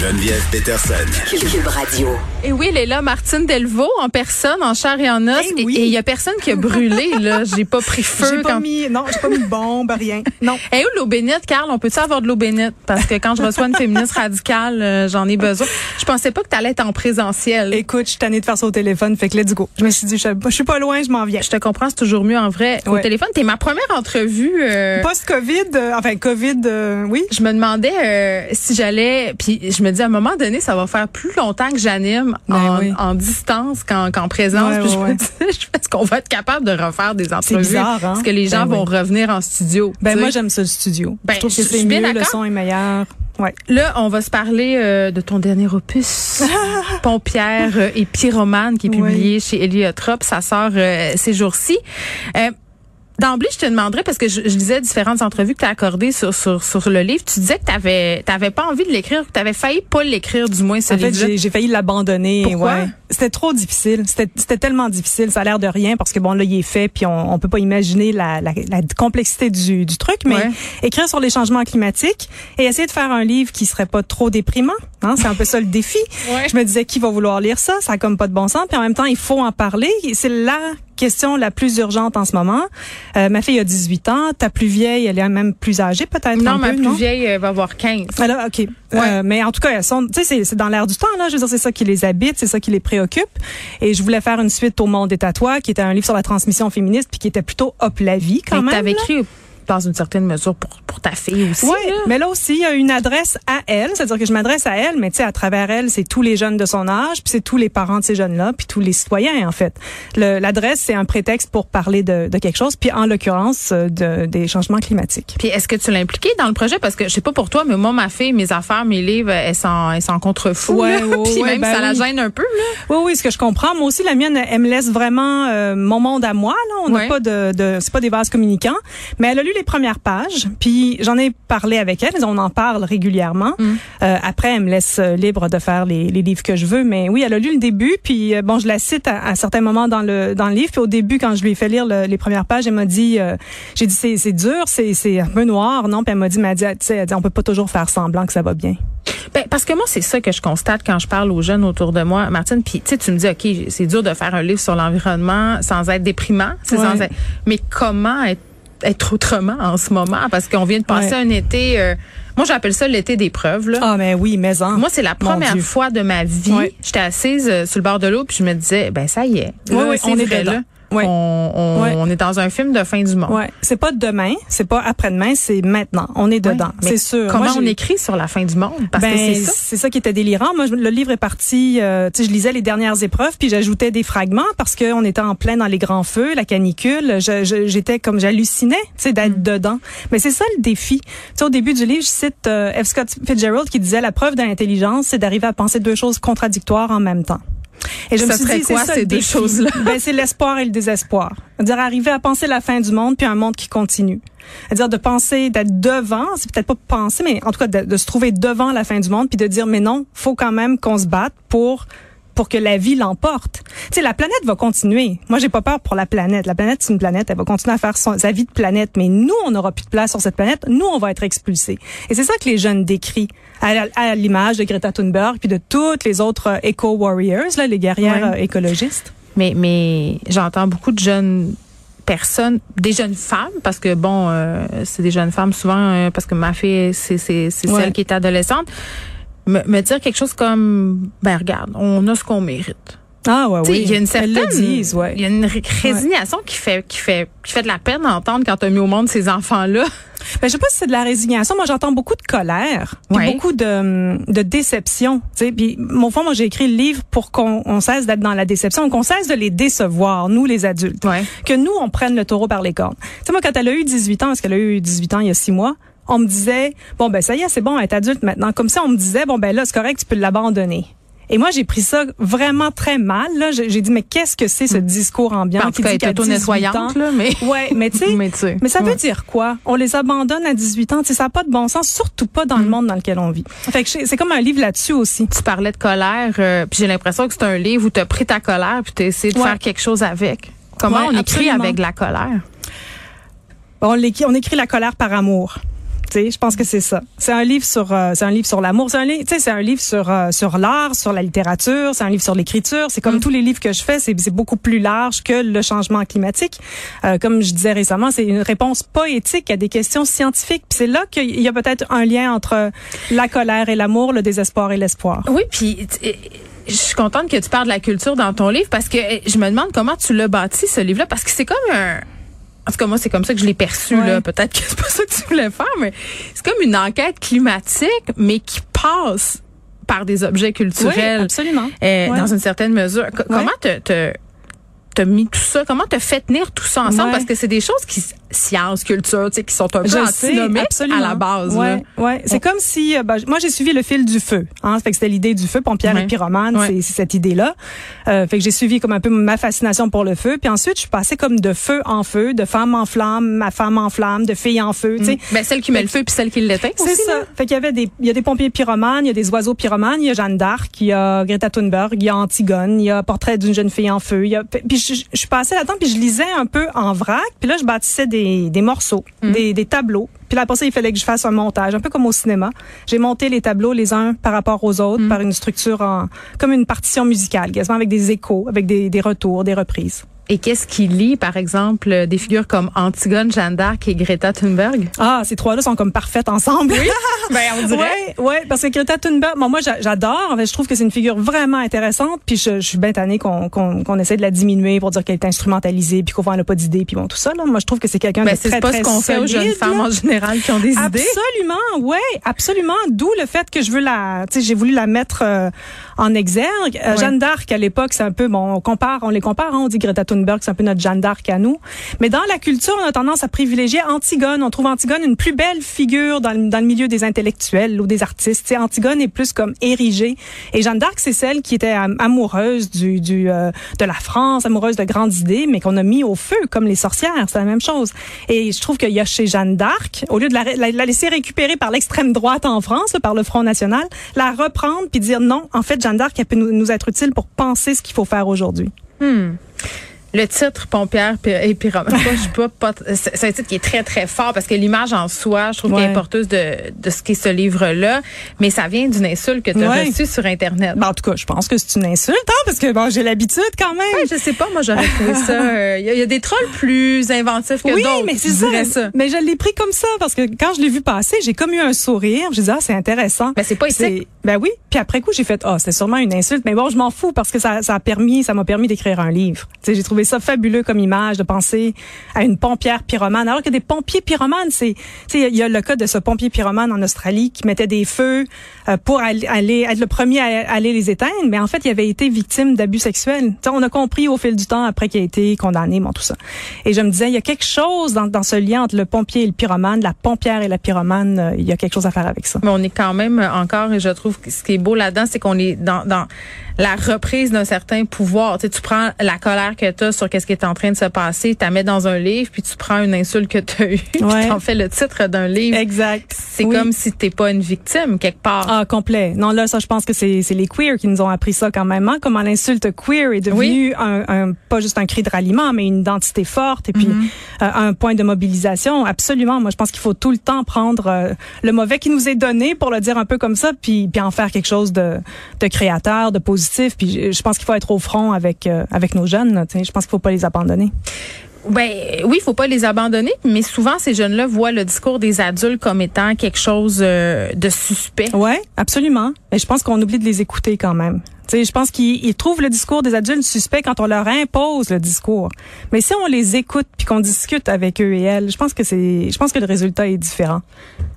Geneviève Peterson. Cube Radio. Et oui, elle est là, Martine Delvaux, en personne, en chair et en os. Eh oui. Et il y a personne qui a brûlé, là. J'ai pas pris feu. J'ai pas quand- mis, non, j'ai pas mis de bombe, rien. Non. Et où l'eau bénite, Carl? On peut-tu avoir de l'eau bénite? Parce que quand je reçois une féministe radicale, euh, j'en ai besoin. Je pensais pas que t'allais être en présentiel. Écoute, je suis tannée de faire ça au téléphone, fait que let's go. Je me suis dit, je, je suis pas loin, je m'en viens. je te comprends, c'est toujours mieux en vrai au téléphone. T'es ma première entrevue. euh, Post-Covid, euh, enfin, Covid, euh, oui. je me demandais euh, si j'allais, puis je me dis à un moment donné, ça va faire plus longtemps que j'anime Ben en, oui. en distance qu'en présence. Ouais, puis je me ouais. disais, est-ce qu'on va être capable de refaire des entrevues? bizarre, hein? Est-ce que les gens Ben vont oui. revenir en studio? Ben moi, j'aime ça, le studio. Ben, je trouve je que c'est bien mieux, le son est meilleur. Ouais. Là, on va se parler euh, de ton dernier opus, Pompière et Pyromane, qui est publié chez Heliotrope. Ça sort euh, ces jours-ci. Euh, D'emblée, je te demanderais, parce que je, je lisais différentes entrevues que tu as accordées sur, sur, sur le livre, tu disais que tu n'avais pas envie de l'écrire, que tu avais failli pas l'écrire, du moins, ce En fait, livre j'ai j'ai failli l'abandonner. Pourquoi? Ouais. C'était trop difficile. C'était c'était tellement difficile. Ça a l'air de rien parce que bon là, il est fait, puis on, on peut pas imaginer la, la, la complexité du, du truc. Mais Ouais. écrire sur les changements climatiques et essayer de faire un livre qui serait pas trop déprimant, hein, c'est un peu ça le défi. Ouais. Je me disais qui va vouloir lire ça? Ça a comme pas de bon sens. Puis en même temps, il faut en parler. C'est la question la plus urgente en ce moment. Euh, ma fille a 18 ans. Ta plus vieille, elle est même plus âgée peut-être. Non, un ma peu, plus non? vieille euh, va avoir 15. Alors, OK. Euh, mais en tout cas, elles sont, tu sais, c'est- dans l'air du temps, là. Je veux dire, c'est ça qui les habite, c'est ça qui les préoccupe. Et je voulais faire une suite au Monde est à toi, qui était un livre sur la transmission féministe, puis qui était plutôt hop la vie, quand Mais même. t'avais là. Écrit dans une certaine mesure pour, pour ta fille aussi. Oui, mais là aussi, il y a une adresse à elle, c'est-à-dire que je m'adresse à elle, mais tu sais, à travers elle, c'est tous les jeunes de son âge, puis c'est tous les parents de ces jeunes-là, puis tous les citoyens, en fait. L'adresse, c'est un prétexte pour parler de, de quelque chose, puis en l'occurrence, euh, de, des changements climatiques. Puis est-ce que tu l'as impliqué dans le projet? Parce que je sais pas pour toi, mais moi, ma fille, mes affaires, mes livres, elles s'en, elles s'en contrefouent. Ouais, ouais, Puis ouais, même, ben ça la oui. gêne un peu. Là. Oui, oui, ce que je comprends. Moi aussi, la mienne, elle me laisse vraiment euh, mon monde à moi. Là, on n'a pas de, de c'est pas des vases communicants. Mais elle a lu les premières pages, puis j'en ai parlé avec elle. On en parle régulièrement. Mm. Euh, après, elle me laisse euh, libre de faire les, les livres que je veux. Mais oui, elle a lu le début, puis euh, bon, je la cite à, à certains moments dans le dans le livre. Puis au début, quand je lui ai fait lire le- les premières pages, elle m'a dit, euh, j'ai dit c'est c'est dur, c'est c'est un peu noir, non? Puis elle m'a dit, elle m'a dit, tu sais, elle dit, on peut pas toujours faire semblant que ça va bien. Ben, parce que moi, c'est ça que je constate quand je parle aux jeunes autour de moi, Martine. Puis, tu sais, tu me dis, OK, c'est dur de faire un livre sur l'environnement sans être déprimant. Ouais. sans être- Mais comment être, être autrement en ce moment? Parce qu'on vient de passer Ouais. un été... euh, moi, j'appelle ça l'été d'épreuve. Là. Ah, mais oui, mais en. Moi, c'est la première fois de ma vie. Ouais. J'étais assise euh, sur le bord de l'eau, puis je me disais, ben ça y est. Là, ouais, c'est on est vrai, là. Ouais. On, on, on est dans un film de fin du monde. Ouais, c'est pas demain, c'est pas après-demain, c'est maintenant. On est dedans, c'est sûr. Comment Moi, on écrit sur la fin du monde? Parce ben, que c'est ça. c'est ça qui était délirant. Moi, je- le livre est parti, euh, tu sais, je lisais les dernières épreuves, puis j'ajoutais des fragments parce qu'on était en plein dans les grands feux, la canicule. J'étais comme, j'hallucinais, tu sais, d'être Mm. dedans. Mais c'est ça le défi. Tu sais, au début du livre, je cite euh, F. Scott Fitzgerald qui disait la preuve de l'intelligence, c'est d'arriver à penser deux choses contradictoires en même temps. Et je Ça me suis serait dit, c'est quoi, ça, ces deux choses-là? Ben, c'est l'espoir et le désespoir. C'est-à-dire arriver à penser la fin du monde puis un monde qui continue. C'est-à-dire de penser, d'être devant, c'est peut-être pas penser, mais en tout cas de, de se trouver devant la fin du monde puis de dire mais non, faut quand même qu'on se batte pour pour que la vie l'emporte. Tu sais, la planète va continuer. Moi, j'ai pas peur pour la planète. La planète, c'est une planète. Elle va continuer à faire son, sa vie de planète. Mais nous, on n'aura plus de place sur cette planète. Nous, on va être expulsés. Et c'est ça que les jeunes décrient à, l'image de Greta Thunberg puis de toutes les autres euh, eco-warriors, là, les guerrières Ouais. euh, écologistes. Mais, mais j'entends beaucoup de jeunes personnes, des jeunes femmes, parce que bon, euh, c'est des jeunes femmes souvent, euh, parce que ma fille, c'est c'est c'est Ouais. celle qui est adolescente, me, me dire quelque chose comme, ben regarde, on a ce qu'on mérite. Ah ouais, Tu sais, oui. Il y a une certaine, disent, ouais. il y a une ré- résignation qui fait qui fait qui fait de la peine à entendre quand tu as mis au monde ces enfants là. Ben, je sais pas si c'est de la résignation. Moi, j'entends beaucoup de colère, Ouais. beaucoup de, de déception. Puis mon fond, moi, j'ai écrit le livre pour qu'on on cesse d'être dans la déception, qu'on cesse de les décevoir, nous, les adultes. Ouais. Que nous, on prenne le taureau par les cornes. Tu sais, moi, quand elle a eu 18 ans, parce qu'elle a eu 18 ans il y a six mois, on me disait, bon, ben ça y est, c'est bon, est adulte maintenant. Comme ça, on me disait, bon, ben là, c'est correct, tu peux l'abandonner. Et moi, j'ai pris ça vraiment très mal. Là, j'ai dit, mais qu'est-ce que c'est ce discours ambiant Ben, en qui cas, dit qu'à est 18 ans, auto-nettoyante, là, mais. Ouais, mais tu sais, Mais ça veut dire quoi? On les abandonne à 18 ans. Tu sais, ça n'a pas de bon sens, surtout pas dans le Mm. monde dans lequel on vit. Fait que c'est comme un livre là-dessus aussi. Tu parlais de colère, euh, puis j'ai l'impression que c'est un livre où tu as pris ta colère puis tu as essayé de Ouais. faire quelque chose avec. Comment Ouais, on écrit absolument. avec la colère? on, on écrit la colère par amour je pense que c'est ça. C'est un livre sur euh, c'est un livre sur l'amour, c'est un livre c'est un livre sur euh, sur l'art, sur la littérature, c'est un livre sur l'écriture, c'est comme mm. tous les livres que je fais, c'est c'est beaucoup plus large que le changement climatique. Euh, comme je disais récemment, c'est une réponse poétique à des questions scientifiques. Puis c'est là qu'il y a peut-être un lien entre la colère et l'amour, le désespoir et l'espoir. Oui, puis je suis contente que tu parles de la culture dans ton livre parce que je me demande comment tu l'as bâti ce livre-là parce que c'est comme un en tout cas, moi, c'est comme ça que je l'ai perçu. là. Peut-être que c'est pas ça que tu voulais faire, mais c'est comme une enquête climatique, mais qui passe par des objets culturels. absolument. Euh, dans une certaine mesure. comment te, te t'as mis tout ça? Comment t'as fait tenir tout ça ensemble? Parce que c'est des choses qui, science, culture, tu sais, qui sont un peu antinomiques à la base. Ouais, ouais. C'est comme si, euh, ben, moi, j'ai suivi le fil du feu. Hein, fait que c'était l'idée du feu. Pompière et pyromane, c'est cette idée-là. Euh, fait que j'ai suivi comme un peu ma fascination pour le feu. Puis ensuite, je suis passée comme de feu en feu, de femme en flamme, ma femme en flamme, de fille en feu, tu sais. Mm. Ben, celle qui met le feu puis celle qui l'éteint C'est ça. Fait qu'il y avait des, il y a des pompiers pyromanes, il y a des oiseaux pyromanes, il y a Jeanne d'Arc, il y a Greta Thunberg, il y a Antigone, il y a Portrait d'une jeune fille en feu, il y a, puis je, passée là-dedans puis je lisais un peu en vrac, puis là, je bâtissais des, des morceaux Mm. des, tableaux. Puis là, après ça, il fallait que je fasse un montage, un peu comme au cinéma. J'ai monté les tableaux les uns par rapport aux autres, mm. par une structure en, comme une partition musicale, quasiment avec des échos, avec des, des retours, des reprises. Et qu'est-ce qui lie, par exemple, des figures comme Antigone, Jeanne d'Arc et Greta Thunberg? Ah, ces trois-là sont comme parfaites ensemble. Oui, ben, on dirait. Oui, ouais, parce que Greta Thunberg, bon, moi, j'adore. Je trouve que c'est une figure vraiment intéressante. Puis je, je suis bien tannée qu'on qu'on essaie de la diminuer pour dire qu'elle est instrumentalisée, puis qu'on voit n'a pas d'idées, puis bon, tout ça. Là. Moi, je trouve que c'est quelqu'un ben, de très, pas ce qu'on fait aux jeunes femmes en général qui ont des idées. Absolument, ouais, absolument. D'où le fait que je veux la, tu sais, j'ai voulu la mettre euh, en exergue. Euh, Jeanne d'Arc, à l'époque, c'est un peu, bon, on compare, on les compare, hein, on dit Greta Thunberg, c'est un peu notre Jeanne d'Arc à nous. Mais dans la culture, on a tendance à privilégier Antigone. On trouve Antigone une plus belle figure dans, dans le milieu des intellectuels ou des artistes. T'sais, Antigone est plus comme érigée. Et Jeanne d'Arc, c'est celle qui était amoureuse du, du euh, de la France, amoureuse de grandes idées, mais qu'on a mis au feu comme les sorcières. C'est la même chose. Et je trouve qu'il y a chez Jeanne d'Arc, au lieu de la, la, laisser récupérer par l'extrême droite en France, par le Front National, la reprendre puis dire non, en fait, Jeanne d'Arc, elle peut nous, être utile pour penser ce qu'il faut faire aujourd'hui. Hmm. Le titre Pompière et Pyromane, je c'est un titre qui est très très fort parce que l'image en soi, je trouve qu'elle est porteuse de, de ce qu'est ce livre-là, mais ça vient d'une insulte que tu as reçue sur internet. Ben, en tout cas, je pense que c'est une insulte hein, parce que bon, j'ai l'habitude quand même. Ouais, je sais pas, moi j'aurais trouvé ça euh, il y, a des trolls plus inventifs que oui, d'autres. mais c'est ça. Mais je l'ai pris comme ça parce que quand je l'ai vu passer, j'ai comme eu un sourire, j'ai dit ah, c'est intéressant. Ben c'est pas ici. Ben oui, puis après coup, j'ai fait ah, oh, c'est sûrement une insulte, mais bon, je m'en fous parce que ça ça a permis, ça m'a permis d'écrire un livre. Tu sais, j'ai trouvé ça fabuleux comme image de penser à une pompière pyromane. Alors que des pompiers pyromanes, c'est, il y a le cas de ce pompier pyromane en Australie qui mettait des feux euh, pour aller, être le premier à aller les éteindre, mais en fait, il avait été victime d'abus sexuels. on a compris au fil du temps après qu'il a été condamné, bon tout ça. Et je me disais, il y a quelque chose dans, dans ce lien entre le pompier et le pyromane, la pompière et la pyromane, euh, il y a quelque chose à faire avec ça. Mais on est quand même encore, et je trouve que ce qui est beau là-dedans, c'est qu'on est dans, dans la reprise d'un certain pouvoir. Tu, sais, tu prends la colère que tu sur qu'est-ce qui est en train de se passer, tu la mets dans un livre, puis tu prends une insulte que tu as eue, ouais. tu en fais le titre d'un livre. Exact. C'est comme si t'es pas une victime quelque part. Ah, complet. Non, là, ça, je pense que c'est les queers qui nous ont appris ça quand même. Hein? Comment l'insulte queer est devenue un, un, pas juste un cri de ralliement, mais une identité forte et puis mm-hmm. euh, un point de mobilisation. Absolument. Moi, je pense qu'il faut tout le temps prendre euh, le mauvais qui nous est donné, pour le dire un peu comme ça, puis, puis en faire quelque chose de, de créateur, de positif. Puis je pense qu'il faut être au front avec, euh, avec nos jeunes. je pense qu'il faut pas les abandonner. Ben oui, il faut pas les abandonner, mais souvent ces jeunes-là voient le discours des adultes comme étant quelque chose euh, de suspect. Ouais, absolument. Mais je pense qu'on oublie de les écouter quand même je pense qu'ils trouvent le discours des adultes suspect quand on leur impose le discours. Mais si on les écoute puis qu'on discute avec eux et elles, je pense que c'est, je pense que le résultat est différent.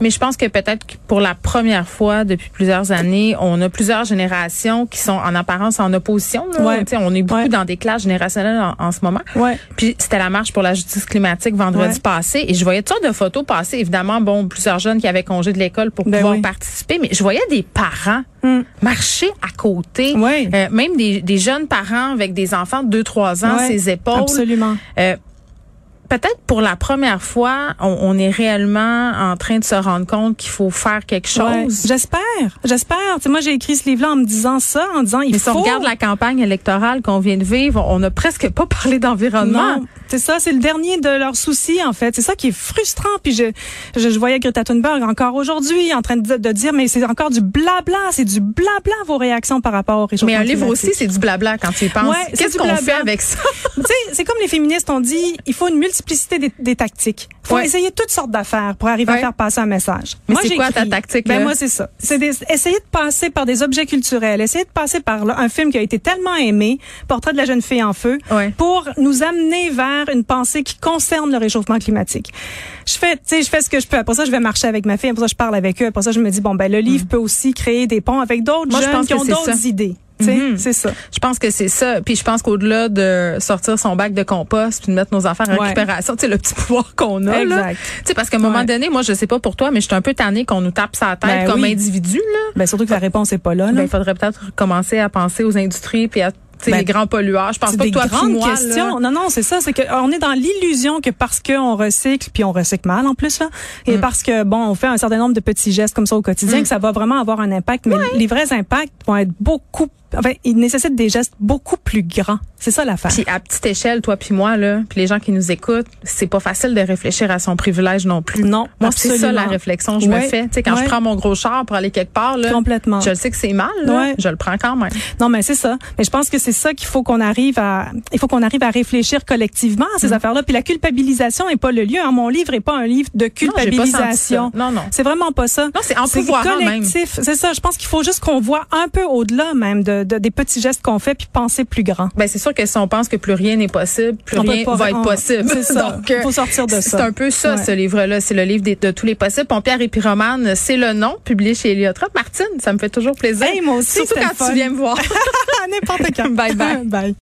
Mais je pense que peut-être que pour la première fois depuis plusieurs années, on a plusieurs générations qui sont en apparence en opposition. Ouais. On est beaucoup dans des classes générationnelles en, ce moment. Ouais. Puis c'était la marche pour la justice climatique vendredi passé et je voyais toutes sortes de photos passer. Évidemment, bon, plusieurs jeunes qui avaient congé de l'école pour ben pouvoir participer, mais je voyais des parents hmm. marcher à côté euh, même des, des, jeunes parents avec des enfants de 2-3 ans, ses épaules. Absolument. Euh, peut-être pour la première fois, on, on, est réellement en train de se rendre compte qu'il faut faire quelque chose. J'espère, j'espère. moi, j'ai écrit ce livre-là en me disant ça, en disant il Mais faut. Si on regarde la campagne électorale qu'on vient de vivre, on n'a presque pas parlé d'environnement. C'est ça, c'est le dernier de leurs soucis en fait. C'est ça qui est frustrant. Puis je, je, je voyais Greta Thunberg encore aujourd'hui en train de, de dire mais c'est encore du blabla, c'est du blabla vos réactions par rapport au réchauffement Mais un livre aussi, c'est du blabla quand tu y penses. Ouais, Qu'est-ce qu'on fait avec ça? Tu sais, c'est comme les féministes ont dit, il faut une multiplicité des, des tactiques. Faut Ouais. essayer toutes sortes d'affaires pour arriver à faire passer un message. Mais Moi, c'est quoi ta tactique, Ben là? moi c'est ça. C'est essayer de passer par des objets culturels, essayer de passer par là, un film qui a été tellement aimé, Portrait de la jeune fille en feu, Ouais. pour nous amener vers une pensée qui concerne le réchauffement climatique. Je fais, tu sais, je fais ce que je peux. Après ça, je vais marcher avec ma fille. Après ça, je parle avec eux. Après ça, je me dis bon ben le livre peut aussi créer des ponts avec d'autres Mm. Je jeunes pense qui ont d'autres idées. Sais, Mhm. c'est ça. Je pense que c'est ça. Puis je pense qu'au-delà de sortir son bac de compost puis de mettre nos affaires en Ouais. récupération, tu sais, le petit pouvoir qu'on a. Exact. Tu sais, parce qu'à un moment Ouais. donné, moi, je sais pas pour toi, mais je suis un peu tannée qu'on nous tape sa tête Ben comme oui. individu, là. Ben surtout que la réponse est pas là. là. Ben, il faudrait peut-être commencer à penser aux industries puis à, Ben, les grands pollueurs. Je pense pas que toi grandes moi, là- questions. Non, non, c'est ça. C'est que on est dans l'illusion que parce qu'on recycle, puis on recycle mal en plus là, et Mm. parce que bon, on fait un certain nombre de petits gestes comme ça au quotidien, que ça va vraiment avoir un impact. Mais les vrais impacts vont être beaucoup. Enfin, ils nécessitent des gestes beaucoup plus grands. C'est ça l'affaire. Puis à petite échelle, toi puis moi là, puis les gens qui nous écoutent, c'est pas facile de réfléchir à son privilège non plus. Non, moi c'est ça la réflexion que je me fais. Tu sais quand je prends mon gros char pour aller quelque part là, Complètement. je le sais que c'est mal, là, Ouais. je le prends quand même. Non, mais c'est ça. Mais je pense que c'est ça qu'il faut qu'on arrive à. Il faut qu'on arrive à réfléchir collectivement à ces Mm. affaires-là. Puis la culpabilisation est pas le lieu. hein. Mon livre est pas un livre de Non, culpabilisation. ça. Non, non. C'est vraiment pas ça. Non, c'est empouvoirant même. collectif. C'est ça. Je pense qu'il faut juste qu'on voit un peu au-delà même de, de- des petits gestes qu'on fait puis penser plus grand. Ben c'est sûr que si on pense que plus rien n'est possible, plus On rien pas- va être possible. c'est ça. Donc, euh, Faut sortir de ça. C'est un peu ça, Ouais. ce livre-là. C'est le livre de tous les possibles. Pompière et pyromane, c'est le nom, publié chez Héliotrope. Martine, ça me fait toujours plaisir. Hey, moi aussi, Surtout quand tu viens me voir. N'importe quand. Bye bye. bye.